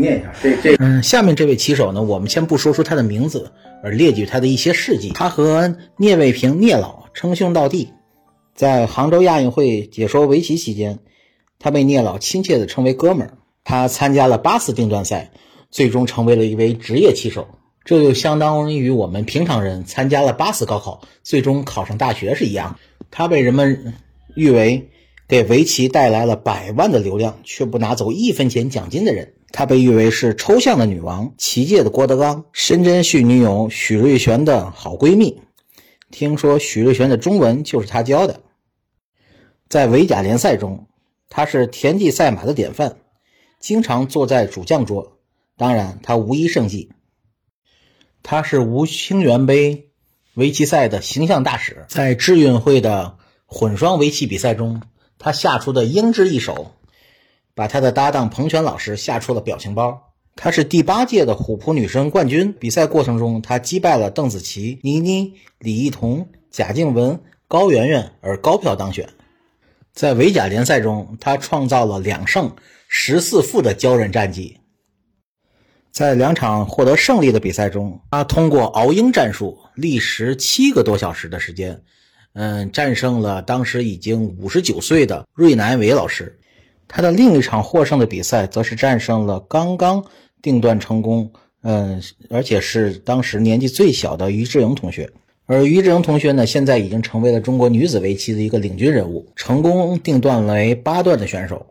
念一下，这这嗯，下面这位棋手呢，我们先不说出他的名字，而列举他的一些事迹。他和聂卫平聂老称兄道弟，在杭州亚运会解说围棋期间，他被聂老亲切地称为哥们儿。他参加了八次定段赛，最终成为了一位职业棋手。这就相当于我们平常人参加了八次高考，最终考上大学是一样。他被人们誉为给围棋带来了百万的流量，却不拿走一分钱奖金的人。他被誉为是抽象的女王，棋界的郭德纲，深圳系女友许瑞璇的好闺蜜。听说许瑞璇的中文就是他教的。在围甲联赛中，他是田忌赛马的典范，经常坐在主将桌。当然，他无一胜绩。他是吴清源杯围棋赛的形象大使，在智运会的混双围棋比赛中，他下出的英姿一手。把他的搭档彭泉老师吓出了表情包。他是第八届的虎扑女生冠军。比赛过程中，他击败了邓紫棋、倪妮、李艺彤、贾静雯、高圆圆，而高票当选。在围甲联赛中，他创造了两胜十四负的骄人战绩。在两场获得胜利的比赛中，他通过熬鹰战术，历时七个多小时的时间，嗯，战胜了当时已经五十九岁的芮乃伟老师。他的另一场获胜的比赛，则是战胜了刚刚定段成功，嗯，而且是当时年纪最小的于志莹同学。而于志莹同学呢，现在已经成为了中国女子围棋的一个领军人物，成功定段为八段的选手。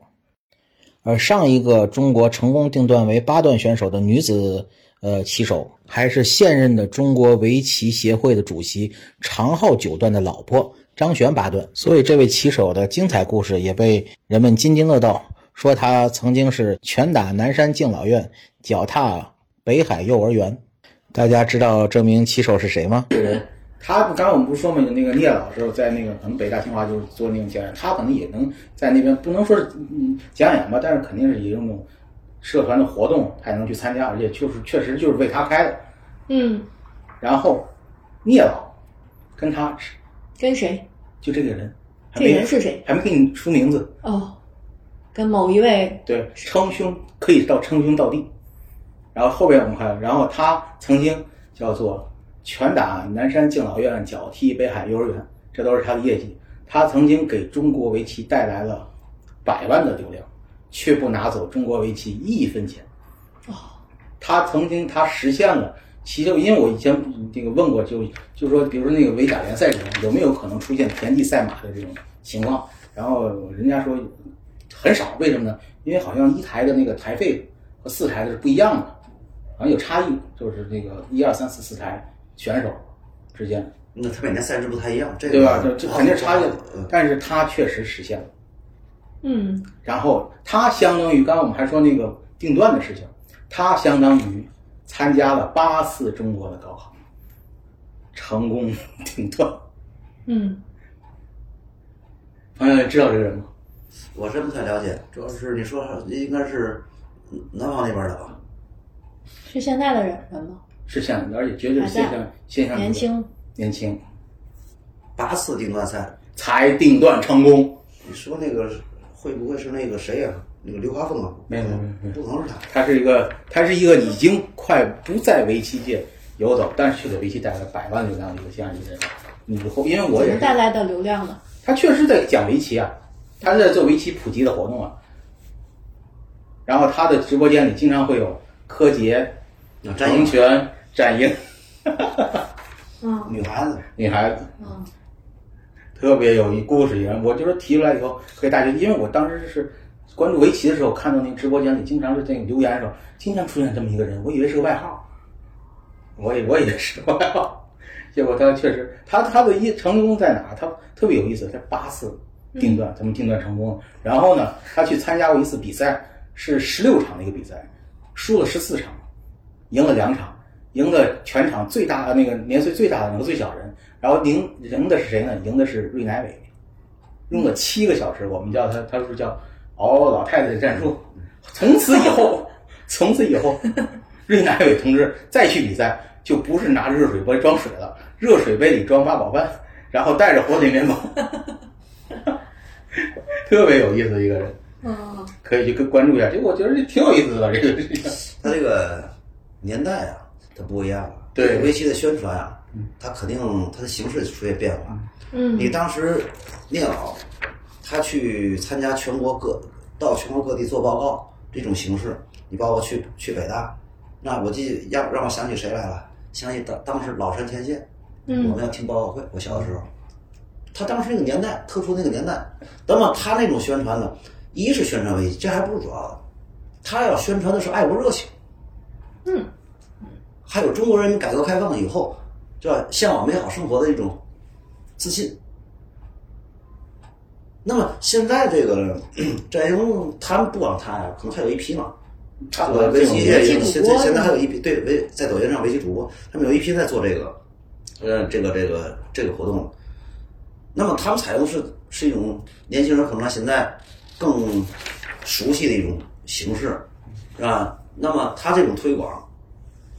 而上一个中国成功定段为八段选手的女子，呃，棋手还是现任的中国围棋协会的主席长号九段的老婆。张璇八段，所以这位棋手的精彩故事也被人们津津乐道。说他曾经是拳打南山敬老院，脚踏北海幼儿园。大家知道这名棋手是谁吗？人，他刚刚我们不是说嘛，那个聂老师在那个可能北大清华就是做那种讲演，他可能也能在那边不能说是嗯讲演吧，但是肯定是以这种社团的活动还能去参加，而且就是确实就是为他开的。嗯，然后聂老跟他跟谁？就这个人，这个人是谁？还没给你出名字哦。跟某一位对称兄可以到称兄道弟，然后后边我们看，然后他曾经叫做拳打南山敬老院，脚踢北海幼儿园，这都是他的业绩。他曾经给中国围棋带来了百万的流量，却不拿走中国围棋一分钱。哦，他曾经他实现了。其实，因为我以前这个问过，就就说，比如说那个围甲联赛中有没有可能出现田忌赛马的这种情况？然后人家说很少，为什么呢？因为好像一台的那个台费和四台的是不一样的，好像有差异，就是那个一二三四四台选手之间。那他每年赛制不太一样，这个对吧？这这肯定是差异，但是他确实实现了。嗯。然后他相当于刚刚我们还说那个定段的事情，他相当于。参加了八次中国的高考，成功定段。嗯，朋友知道这个人吗？我真不太了解，主要是你说应该是南方那边的吧？是现在的人人吗？是现在，而且绝对是现象现象年轻年轻。八次定段赛才定段成功。你说那个会不会是那个谁呀？那个刘华峰啊，没有没有没有，不可能是他。他是一个，他是一个已经快不在围棋界游走，但是却给围棋带来百万流量的一个这样一个人。以后，因为我也带来的流量呢？他确实在讲围棋啊，他在做围棋普及的活动啊。然后他的直播间里经常会有柯洁、张泉、展英，嗯，女孩子，女孩子，嗯，特别有一故事一样。我就说提出来以后可以大家，因为我当时是。关注围棋的时候，看到那个直播间里经常是这个留言的时候，经常出现这么一个人，我以为是个外号，我 也我以为是个外号，结果他确实，他他的一成功在哪？他特别有意思，他八次定段，怎么定段成功？然后呢，他去参加过一次比赛，是十六场的一个比赛，输了十四场，赢了两场，赢了全场最大的那个年岁最大的那个最小人，然后赢赢的是谁呢？赢的是芮乃伟，用了七个小时，我们叫他他说叫熬老太太的战术。从此以后，从此以后，芮 乃伟同志再去比赛就不是拿着热水杯装水了，热水杯里装八宝饭，然后带着火腿面包，特别有意思一个人。哦，可以去跟关注一下，这个我觉得这挺有意思的，这个事情。他这个年代啊，它不一样了。对围棋的宣传啊，它肯定它的形式出现变化。嗯。你当时聂老他去参加全国各到全国各地做报告这种形式，你包括去去北大，那我记让让我想起谁来了？想起当当时老山前线，嗯。我们要听报告会，我小的时候，他当时那个年代特殊那个年代，那么他那种宣传呢，一是宣传危机，这还不是主要的，他要宣传的是爱国热情，嗯，还有中国人民改革开放以后，叫向往美好生活的一种自信。那么现在这个战鹰，他们不光他呀，可能还有一批嘛，差不多这种围棋也现主播现现在还有一批对围在抖音上围棋主播，他们有一批在做这个，呃，这个这个这个活动。那么他们采用是是一种年轻人可能现在更熟悉的一种形式，是吧？那么他这种推广，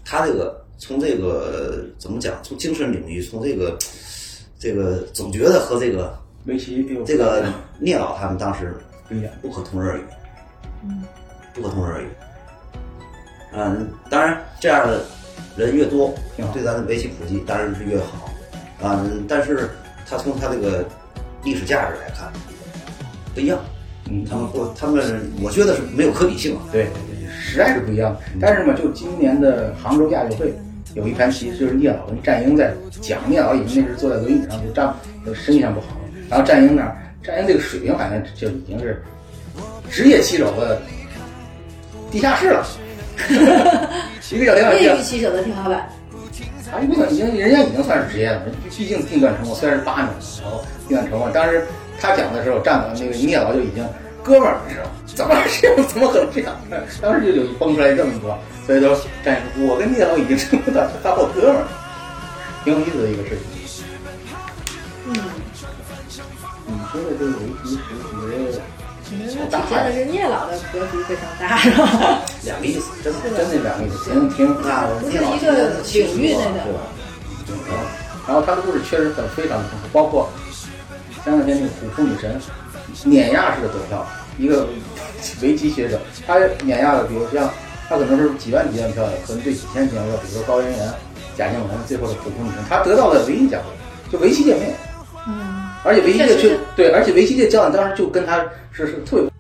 他这个从这个怎么讲？从精神领域，从这个这个总觉得和这个围棋有这个聂老他们当时不一样。不可同日而语，嗯不可同日而语。嗯，当然这样的人越多，对咱的围棋普及当然是越好。啊，但是他从他这个历史价值来看，不一样。嗯，他们不，他们我觉得是没有可比性啊。对对对，实在是不一样。但是嘛，就今年的杭州亚运会有一盘棋，就是聂老跟战鹰在讲，聂老已经那时坐在轮椅上，就站就身体上不好，然后战鹰那儿，战鹰这个水平反正就已经是职业棋手的地下室了。一个小天业晚余棋手的天花板。他不能已经人家已经算是职业了，毕竟定段成功，虽然是八年了，然后定段成功。当时他讲的时候，站的那个聂老就已经哥们儿，你知道怎么这样？怎么可能这样？当时就有蹦出来这么多，所以说战友，我跟聂老已经成为了大伙哥们儿，挺有意思的一个事情。嗯，你说的这个围棋史，你这可能体现的是聂老的格局非常大，是吧？两个意思，真的。真的两个意思，挺挺那不是一个领域内的对吧？然后他的故事确实很非常的丰富，包括前两天那个虎扑女神碾压式的得票，一个围棋学者，他碾压的，比如像他可能是几万几万票，可能对几千几万票，比如说高圆圆、贾静雯，最后的普通女生，他得到的唯一奖杯就围棋界没有，嗯，而且围棋界就对，而且围棋界教练当时就跟他是是特别。